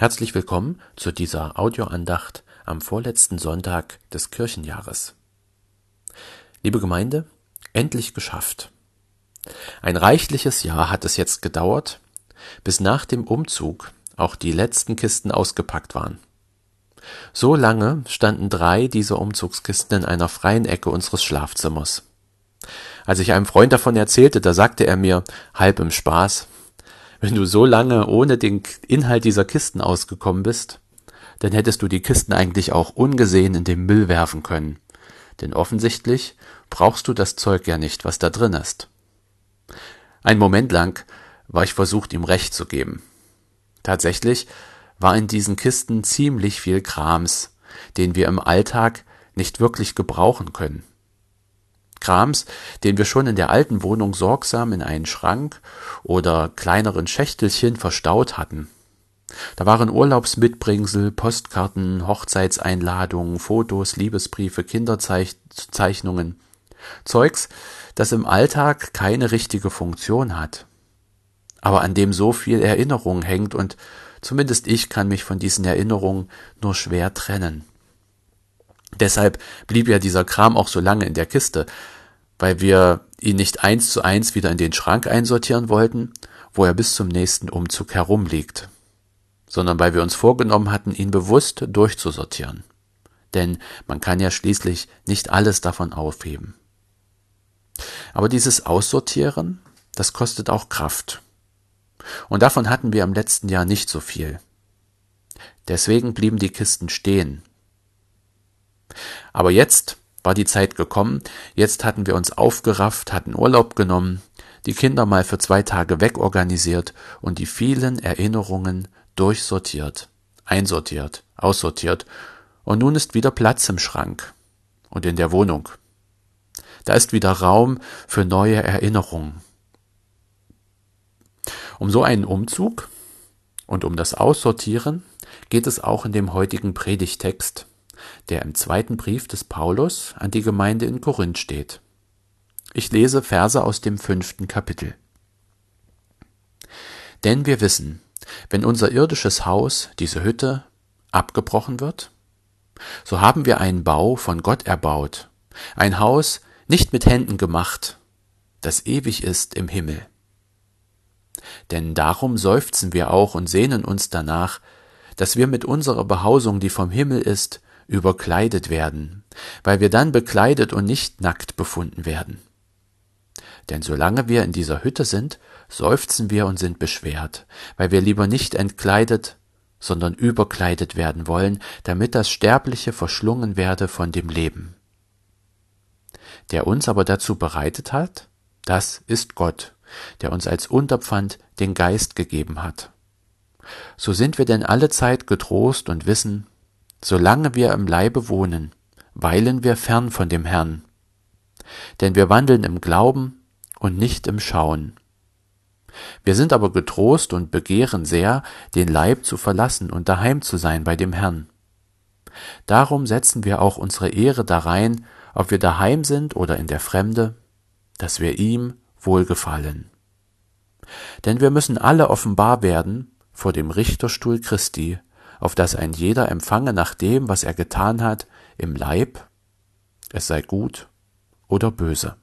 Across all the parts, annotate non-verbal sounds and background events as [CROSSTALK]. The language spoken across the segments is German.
Herzlich willkommen zu dieser Audioandacht am vorletzten Sonntag des Kirchenjahres. Liebe Gemeinde, endlich geschafft. Ein reichliches Jahr hat es jetzt gedauert, bis nach dem Umzug auch die letzten Kisten ausgepackt waren. So lange standen drei dieser Umzugskisten in einer freien Ecke unseres Schlafzimmers. Als ich einem Freund davon erzählte, da sagte er mir, halb im Spaß, wenn du so lange ohne den Inhalt dieser Kisten ausgekommen bist, dann hättest du die Kisten eigentlich auch ungesehen in den Müll werfen können. Denn offensichtlich brauchst du das Zeug ja nicht, was da drin ist. Ein Moment lang war ich versucht, ihm recht zu geben. Tatsächlich war in diesen Kisten ziemlich viel Krams, den wir im Alltag nicht wirklich gebrauchen können. Krams, den wir schon in der alten Wohnung sorgsam in einen Schrank oder kleineren Schächtelchen verstaut hatten. Da waren Urlaubsmitbringsel, Postkarten, Hochzeitseinladungen, Fotos, Liebesbriefe, Kinderzeichnungen. Zeugs, das im Alltag keine richtige Funktion hat, aber an dem so viel Erinnerung hängt und zumindest ich kann mich von diesen Erinnerungen nur schwer trennen. Deshalb blieb ja dieser Kram auch so lange in der Kiste, weil wir ihn nicht eins zu eins wieder in den Schrank einsortieren wollten, wo er bis zum nächsten Umzug herumliegt, sondern weil wir uns vorgenommen hatten, ihn bewusst durchzusortieren. Denn man kann ja schließlich nicht alles davon aufheben. Aber dieses Aussortieren, das kostet auch Kraft. Und davon hatten wir im letzten Jahr nicht so viel. Deswegen blieben die Kisten stehen aber jetzt war die Zeit gekommen, jetzt hatten wir uns aufgerafft, hatten Urlaub genommen, die Kinder mal für zwei Tage wegorganisiert und die vielen Erinnerungen durchsortiert, einsortiert, aussortiert, und nun ist wieder Platz im Schrank und in der Wohnung. Da ist wieder Raum für neue Erinnerungen. Um so einen Umzug und um das Aussortieren geht es auch in dem heutigen Predigtext der im zweiten Brief des Paulus an die Gemeinde in Korinth steht. Ich lese Verse aus dem fünften Kapitel. Denn wir wissen, wenn unser irdisches Haus, diese Hütte, abgebrochen wird, so haben wir einen Bau von Gott erbaut, ein Haus nicht mit Händen gemacht, das ewig ist im Himmel. Denn darum seufzen wir auch und sehnen uns danach, dass wir mit unserer Behausung, die vom Himmel ist, überkleidet werden, weil wir dann bekleidet und nicht nackt befunden werden. Denn solange wir in dieser Hütte sind, seufzen wir und sind beschwert, weil wir lieber nicht entkleidet, sondern überkleidet werden wollen, damit das Sterbliche verschlungen werde von dem Leben. Der uns aber dazu bereitet hat, das ist Gott, der uns als Unterpfand den Geist gegeben hat. So sind wir denn alle Zeit getrost und wissen, Solange wir im Leibe wohnen, weilen wir fern von dem Herrn. Denn wir wandeln im Glauben und nicht im Schauen. Wir sind aber getrost und begehren sehr, den Leib zu verlassen und daheim zu sein bei dem Herrn. Darum setzen wir auch unsere Ehre darein, ob wir daheim sind oder in der Fremde, dass wir ihm wohlgefallen. Denn wir müssen alle offenbar werden vor dem Richterstuhl Christi, auf dass ein jeder empfange nach dem, was er getan hat, im Leib, es sei gut oder böse.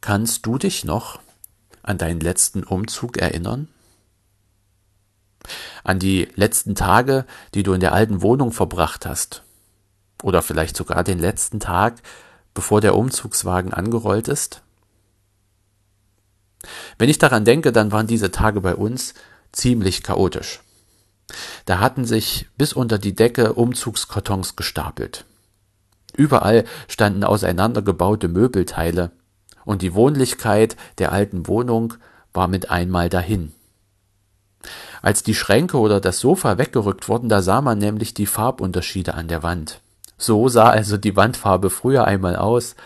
Kannst du dich noch an deinen letzten Umzug erinnern? An die letzten Tage, die du in der alten Wohnung verbracht hast? Oder vielleicht sogar den letzten Tag, bevor der Umzugswagen angerollt ist? Wenn ich daran denke, dann waren diese Tage bei uns ziemlich chaotisch. Da hatten sich bis unter die Decke Umzugskartons gestapelt. Überall standen auseinandergebaute Möbelteile, und die Wohnlichkeit der alten Wohnung war mit einmal dahin. Als die Schränke oder das Sofa weggerückt wurden, da sah man nämlich die Farbunterschiede an der Wand. So sah also die Wandfarbe früher einmal aus,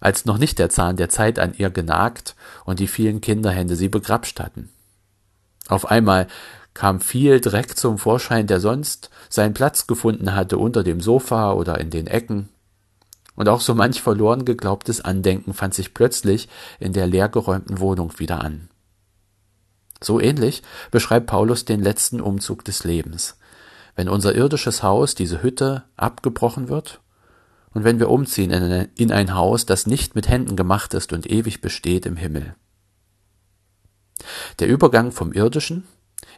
als noch nicht der Zahn der Zeit an ihr genagt und die vielen Kinderhände sie begrapscht hatten. Auf einmal kam viel Dreck zum Vorschein, der sonst seinen Platz gefunden hatte unter dem Sofa oder in den Ecken. Und auch so manch verloren geglaubtes Andenken fand sich plötzlich in der leergeräumten Wohnung wieder an. So ähnlich beschreibt Paulus den letzten Umzug des Lebens. Wenn unser irdisches Haus, diese Hütte, abgebrochen wird und wenn wir umziehen in ein Haus, das nicht mit Händen gemacht ist und ewig besteht im Himmel. Der Übergang vom irdischen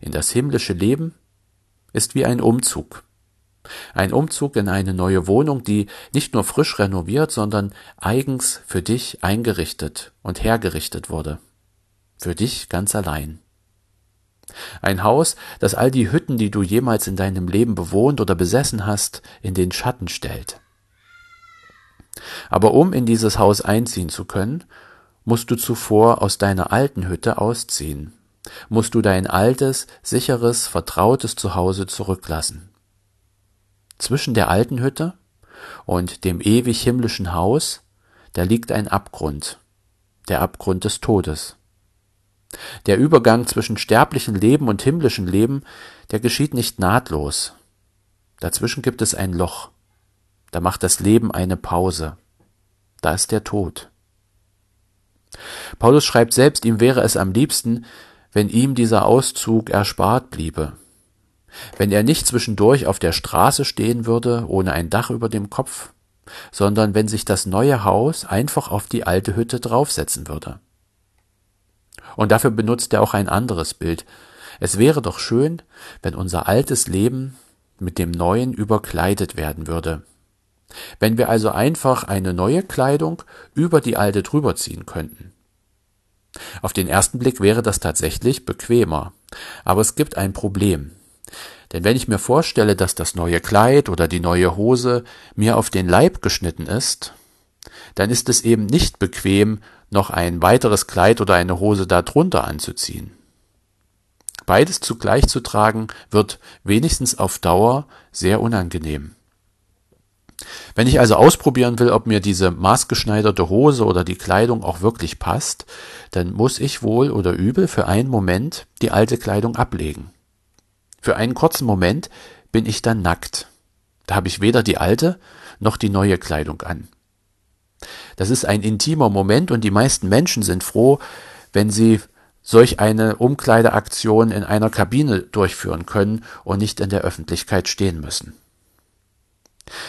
in das himmlische Leben ist wie ein Umzug. Ein Umzug in eine neue Wohnung, die nicht nur frisch renoviert, sondern eigens für dich eingerichtet und hergerichtet wurde. Für dich ganz allein. Ein Haus, das all die Hütten, die du jemals in deinem Leben bewohnt oder besessen hast, in den Schatten stellt. Aber um in dieses Haus einziehen zu können, musst du zuvor aus deiner alten Hütte ausziehen, musst du dein altes, sicheres, vertrautes Zuhause zurücklassen. Zwischen der alten Hütte und dem ewig himmlischen Haus, da liegt ein Abgrund, der Abgrund des Todes. Der Übergang zwischen sterblichem Leben und himmlischem Leben, der geschieht nicht nahtlos. Dazwischen gibt es ein Loch. Da macht das Leben eine Pause. Da ist der Tod. Paulus schreibt selbst, ihm wäre es am liebsten, wenn ihm dieser Auszug erspart bliebe, wenn er nicht zwischendurch auf der Straße stehen würde, ohne ein Dach über dem Kopf, sondern wenn sich das neue Haus einfach auf die alte Hütte draufsetzen würde. Und dafür benutzt er auch ein anderes Bild. Es wäre doch schön, wenn unser altes Leben mit dem neuen überkleidet werden würde. Wenn wir also einfach eine neue Kleidung über die alte drüber ziehen könnten. Auf den ersten Blick wäre das tatsächlich bequemer. Aber es gibt ein Problem. Denn wenn ich mir vorstelle, dass das neue Kleid oder die neue Hose mir auf den Leib geschnitten ist, dann ist es eben nicht bequem, noch ein weiteres Kleid oder eine Hose darunter anzuziehen. Beides zugleich zu tragen, wird wenigstens auf Dauer sehr unangenehm. Wenn ich also ausprobieren will, ob mir diese maßgeschneiderte Hose oder die Kleidung auch wirklich passt, dann muss ich wohl oder übel für einen Moment die alte Kleidung ablegen. Für einen kurzen Moment bin ich dann nackt. Da habe ich weder die alte noch die neue Kleidung an. Das ist ein intimer Moment und die meisten Menschen sind froh, wenn sie solch eine Umkleideaktion in einer Kabine durchführen können und nicht in der Öffentlichkeit stehen müssen.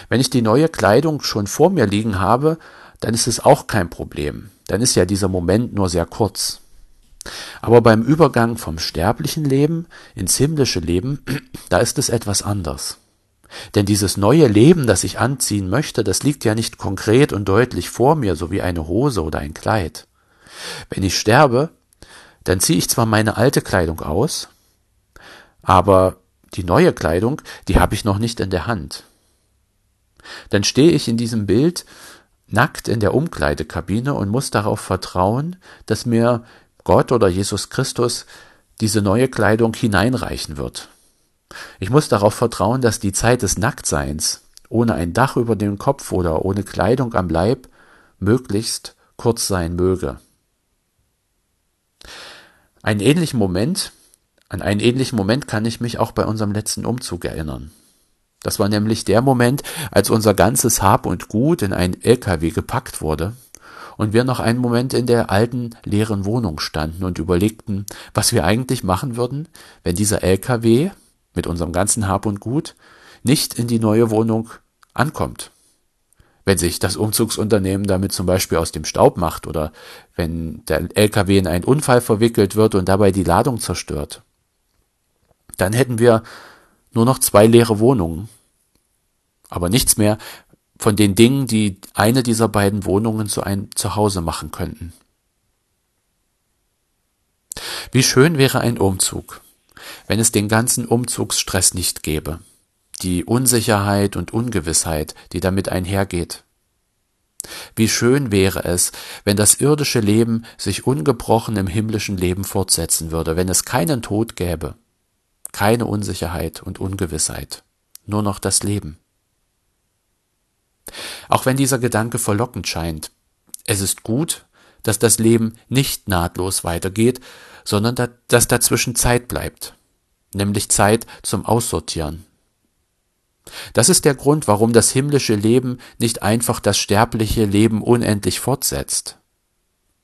Wenn ich die neue Kleidung schon vor mir liegen habe, dann ist es auch kein Problem. Dann ist ja dieser Moment nur sehr kurz. Aber beim Übergang vom sterblichen Leben ins himmlische Leben, [CLEARS THROAT] da ist es etwas anders. Denn dieses neue Leben, das ich anziehen möchte, das liegt ja nicht konkret und deutlich vor mir, so wie eine Hose oder ein Kleid. Wenn ich sterbe, dann ziehe ich zwar meine alte Kleidung aus, aber die neue Kleidung, die habe ich noch nicht in der Hand. Dann stehe ich in diesem Bild nackt in der Umkleidekabine und muss darauf vertrauen, dass mir Gott oder Jesus Christus diese neue Kleidung hineinreichen wird. Ich muss darauf vertrauen, dass die Zeit des Nacktseins, ohne ein Dach über dem Kopf oder ohne Kleidung am Leib, möglichst kurz sein möge. Einen ähnlichen Moment, an einen ähnlichen Moment kann ich mich auch bei unserem letzten Umzug erinnern. Das war nämlich der Moment, als unser ganzes Hab und Gut in einen LKW gepackt wurde und wir noch einen Moment in der alten leeren Wohnung standen und überlegten, was wir eigentlich machen würden, wenn dieser LKW mit unserem ganzen Hab und Gut nicht in die neue Wohnung ankommt. Wenn sich das Umzugsunternehmen damit zum Beispiel aus dem Staub macht oder wenn der LKW in einen Unfall verwickelt wird und dabei die Ladung zerstört, dann hätten wir nur noch zwei leere Wohnungen, aber nichts mehr von den Dingen, die eine dieser beiden Wohnungen zu einem Zuhause machen könnten. Wie schön wäre ein Umzug, wenn es den ganzen Umzugsstress nicht gäbe, die Unsicherheit und Ungewissheit, die damit einhergeht. Wie schön wäre es, wenn das irdische Leben sich ungebrochen im himmlischen Leben fortsetzen würde, wenn es keinen Tod gäbe, keine Unsicherheit und Ungewissheit, nur noch das Leben. Auch wenn dieser Gedanke verlockend scheint, es ist gut, dass das Leben nicht nahtlos weitergeht, sondern dass dazwischen Zeit bleibt nämlich Zeit zum Aussortieren. Das ist der Grund, warum das himmlische Leben nicht einfach das sterbliche Leben unendlich fortsetzt.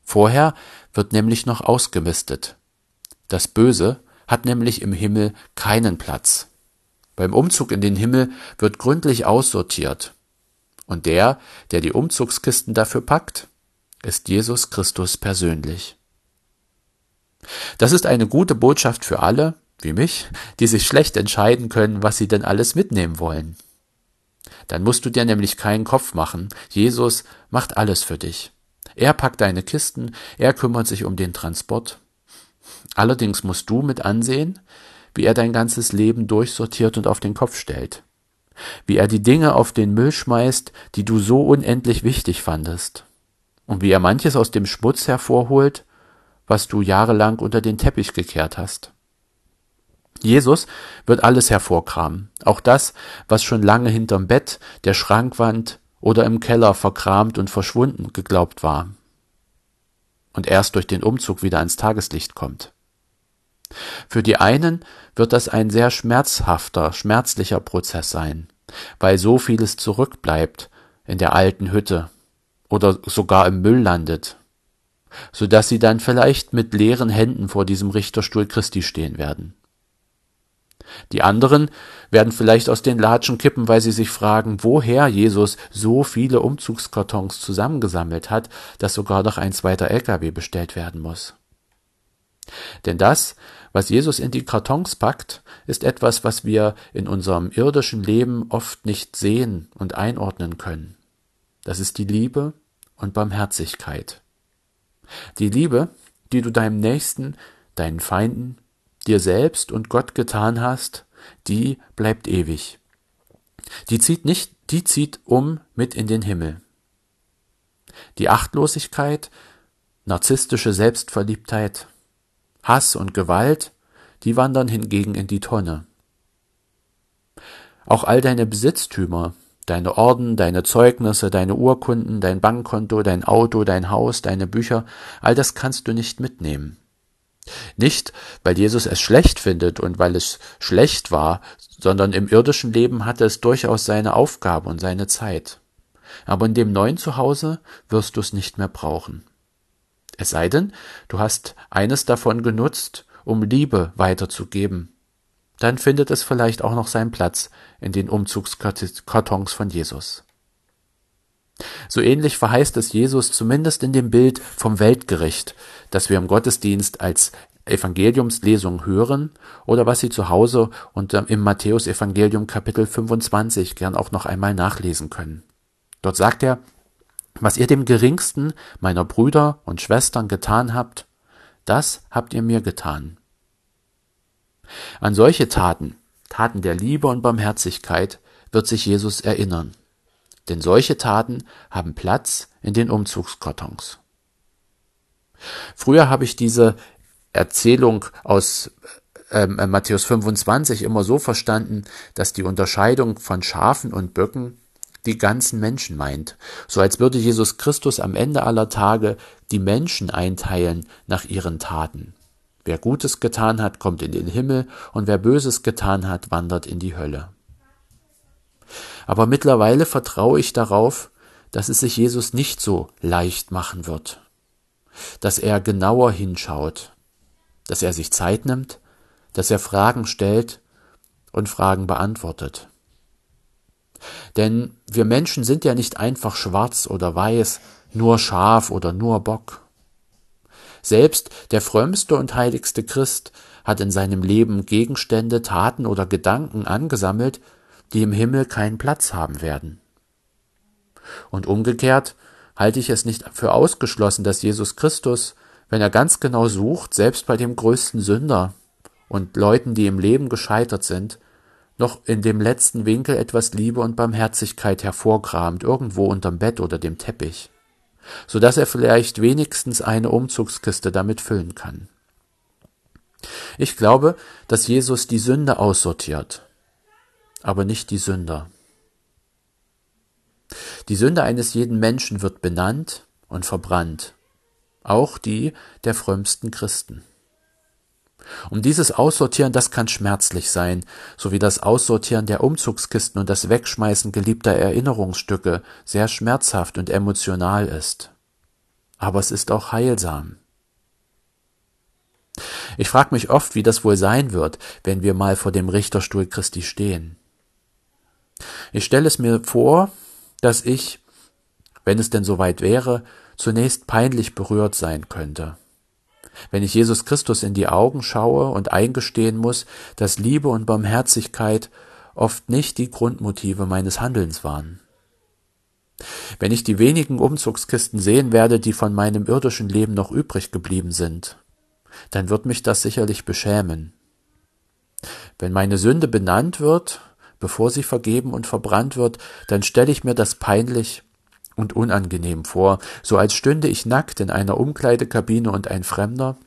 Vorher wird nämlich noch ausgemistet. Das Böse hat nämlich im Himmel keinen Platz. Beim Umzug in den Himmel wird gründlich aussortiert. Und der, der die Umzugskisten dafür packt, ist Jesus Christus persönlich. Das ist eine gute Botschaft für alle, wie mich, die sich schlecht entscheiden können, was sie denn alles mitnehmen wollen. Dann musst du dir nämlich keinen Kopf machen. Jesus macht alles für dich. Er packt deine Kisten, er kümmert sich um den Transport. Allerdings musst du mit ansehen, wie er dein ganzes Leben durchsortiert und auf den Kopf stellt. Wie er die Dinge auf den Müll schmeißt, die du so unendlich wichtig fandest. Und wie er manches aus dem Schmutz hervorholt, was du jahrelang unter den Teppich gekehrt hast. Jesus wird alles hervorkramen, auch das, was schon lange hinterm Bett, der Schrankwand oder im Keller verkramt und verschwunden geglaubt war und erst durch den Umzug wieder ans Tageslicht kommt. Für die einen wird das ein sehr schmerzhafter, schmerzlicher Prozess sein, weil so vieles zurückbleibt in der alten Hütte oder sogar im Müll landet, so dass sie dann vielleicht mit leeren Händen vor diesem Richterstuhl Christi stehen werden. Die anderen werden vielleicht aus den Latschen kippen, weil sie sich fragen, woher Jesus so viele Umzugskartons zusammengesammelt hat, dass sogar noch ein zweiter LKW bestellt werden muss. Denn das, was Jesus in die Kartons packt, ist etwas, was wir in unserem irdischen Leben oft nicht sehen und einordnen können. Das ist die Liebe und Barmherzigkeit. Die Liebe, die du deinem Nächsten, deinen Feinden, dir selbst und Gott getan hast, die bleibt ewig. Die zieht nicht, die zieht um mit in den Himmel. Die Achtlosigkeit, narzisstische Selbstverliebtheit, Hass und Gewalt, die wandern hingegen in die Tonne. Auch all deine Besitztümer, deine Orden, deine Zeugnisse, deine Urkunden, dein Bankkonto, dein Auto, dein Haus, deine Bücher, all das kannst du nicht mitnehmen. Nicht, weil Jesus es schlecht findet und weil es schlecht war, sondern im irdischen Leben hatte es durchaus seine Aufgabe und seine Zeit. Aber in dem neuen Zuhause wirst du es nicht mehr brauchen. Es sei denn, du hast eines davon genutzt, um Liebe weiterzugeben. Dann findet es vielleicht auch noch seinen Platz in den Umzugskartons von Jesus. So ähnlich verheißt es Jesus zumindest in dem Bild vom Weltgericht, das wir im Gottesdienst als Evangeliumslesung hören oder was Sie zu Hause und im Matthäusevangelium Kapitel 25 gern auch noch einmal nachlesen können. Dort sagt er, was ihr dem geringsten meiner Brüder und Schwestern getan habt, das habt ihr mir getan. An solche Taten, Taten der Liebe und Barmherzigkeit, wird sich Jesus erinnern denn solche Taten haben Platz in den Umzugskartons. Früher habe ich diese Erzählung aus ähm, äh, Matthäus 25 immer so verstanden, dass die Unterscheidung von Schafen und Böcken die ganzen Menschen meint, so als würde Jesus Christus am Ende aller Tage die Menschen einteilen nach ihren Taten. Wer Gutes getan hat, kommt in den Himmel, und wer Böses getan hat, wandert in die Hölle. Aber mittlerweile vertraue ich darauf, dass es sich Jesus nicht so leicht machen wird, dass er genauer hinschaut, dass er sich Zeit nimmt, dass er Fragen stellt und Fragen beantwortet. Denn wir Menschen sind ja nicht einfach schwarz oder weiß, nur Schaf oder nur Bock. Selbst der frömmste und heiligste Christ hat in seinem Leben Gegenstände, Taten oder Gedanken angesammelt, die im Himmel keinen Platz haben werden. Und umgekehrt halte ich es nicht für ausgeschlossen, dass Jesus Christus, wenn er ganz genau sucht, selbst bei dem größten Sünder und Leuten, die im Leben gescheitert sind, noch in dem letzten Winkel etwas Liebe und Barmherzigkeit hervorkramt, irgendwo unterm Bett oder dem Teppich, so dass er vielleicht wenigstens eine Umzugskiste damit füllen kann. Ich glaube, dass Jesus die Sünde aussortiert aber nicht die Sünder. Die Sünde eines jeden Menschen wird benannt und verbrannt, auch die der frömmsten Christen. Um dieses Aussortieren, das kann schmerzlich sein, so wie das Aussortieren der Umzugskisten und das Wegschmeißen geliebter Erinnerungsstücke sehr schmerzhaft und emotional ist. Aber es ist auch heilsam. Ich frage mich oft, wie das wohl sein wird, wenn wir mal vor dem Richterstuhl Christi stehen. Ich stelle es mir vor, dass ich, wenn es denn soweit wäre, zunächst peinlich berührt sein könnte. Wenn ich Jesus Christus in die Augen schaue und eingestehen muss, dass Liebe und Barmherzigkeit oft nicht die Grundmotive meines Handelns waren. Wenn ich die wenigen Umzugskisten sehen werde, die von meinem irdischen Leben noch übrig geblieben sind, dann wird mich das sicherlich beschämen. Wenn meine Sünde benannt wird, bevor sie vergeben und verbrannt wird, dann stelle ich mir das peinlich und unangenehm vor, so als stünde ich nackt in einer Umkleidekabine und ein Fremder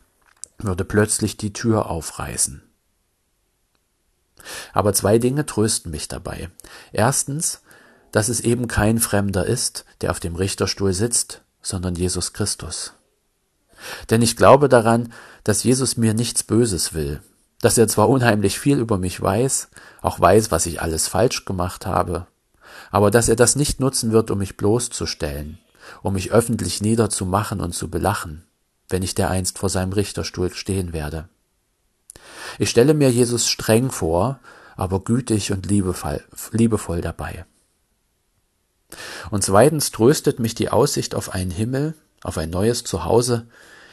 würde plötzlich die Tür aufreißen. Aber zwei Dinge trösten mich dabei. Erstens, dass es eben kein Fremder ist, der auf dem Richterstuhl sitzt, sondern Jesus Christus. Denn ich glaube daran, dass Jesus mir nichts Böses will, dass er zwar unheimlich viel über mich weiß, auch weiß, was ich alles falsch gemacht habe, aber dass er das nicht nutzen wird, um mich bloßzustellen, um mich öffentlich niederzumachen und zu belachen, wenn ich dereinst vor seinem Richterstuhl stehen werde. Ich stelle mir Jesus streng vor, aber gütig und liebevoll, liebevoll dabei. Und zweitens tröstet mich die Aussicht auf einen Himmel, auf ein neues Zuhause,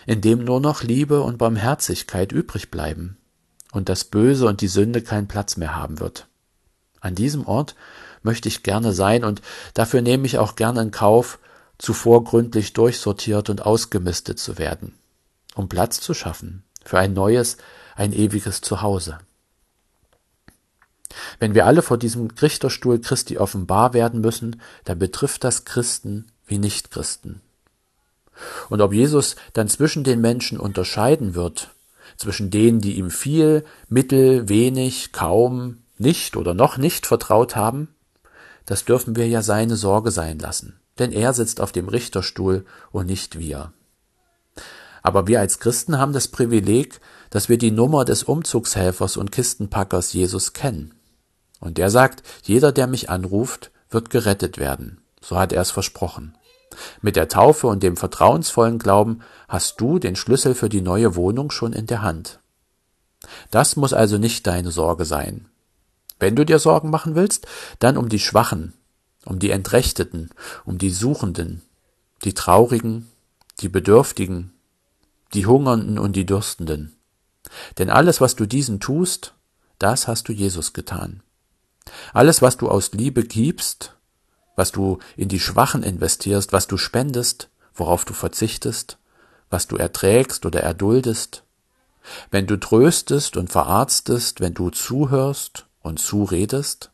in dem nur noch Liebe und Barmherzigkeit übrig bleiben und das Böse und die Sünde keinen Platz mehr haben wird. An diesem Ort möchte ich gerne sein und dafür nehme ich auch gerne in Kauf, zuvor gründlich durchsortiert und ausgemistet zu werden, um Platz zu schaffen für ein neues, ein ewiges Zuhause. Wenn wir alle vor diesem Richterstuhl Christi offenbar werden müssen, dann betrifft das Christen wie Nichtchristen. Und ob Jesus dann zwischen den Menschen unterscheiden wird, zwischen denen, die ihm viel, mittel, wenig, kaum, nicht oder noch nicht vertraut haben, das dürfen wir ja seine Sorge sein lassen, denn er sitzt auf dem Richterstuhl und nicht wir. Aber wir als Christen haben das Privileg, dass wir die Nummer des Umzugshelfers und Kistenpackers Jesus kennen. Und der sagt, jeder, der mich anruft, wird gerettet werden. So hat er es versprochen. Mit der Taufe und dem vertrauensvollen Glauben hast du den Schlüssel für die neue Wohnung schon in der Hand. Das muss also nicht deine Sorge sein. Wenn du dir Sorgen machen willst, dann um die Schwachen, um die Entrechteten, um die Suchenden, die Traurigen, die Bedürftigen, die Hungernden und die Dürstenden. Denn alles, was du diesen tust, das hast du Jesus getan. Alles, was du aus Liebe gibst, was du in die Schwachen investierst, was du spendest, worauf du verzichtest, was du erträgst oder erduldest, wenn du tröstest und verarztest, wenn du zuhörst und zuredest,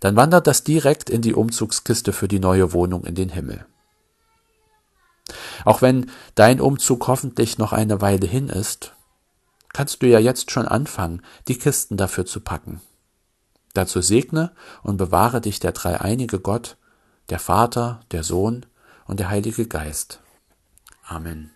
dann wandert das direkt in die Umzugskiste für die neue Wohnung in den Himmel. Auch wenn dein Umzug hoffentlich noch eine Weile hin ist, kannst du ja jetzt schon anfangen, die Kisten dafür zu packen. Dazu segne und bewahre dich der dreieinige Gott, der Vater, der Sohn und der Heilige Geist. Amen.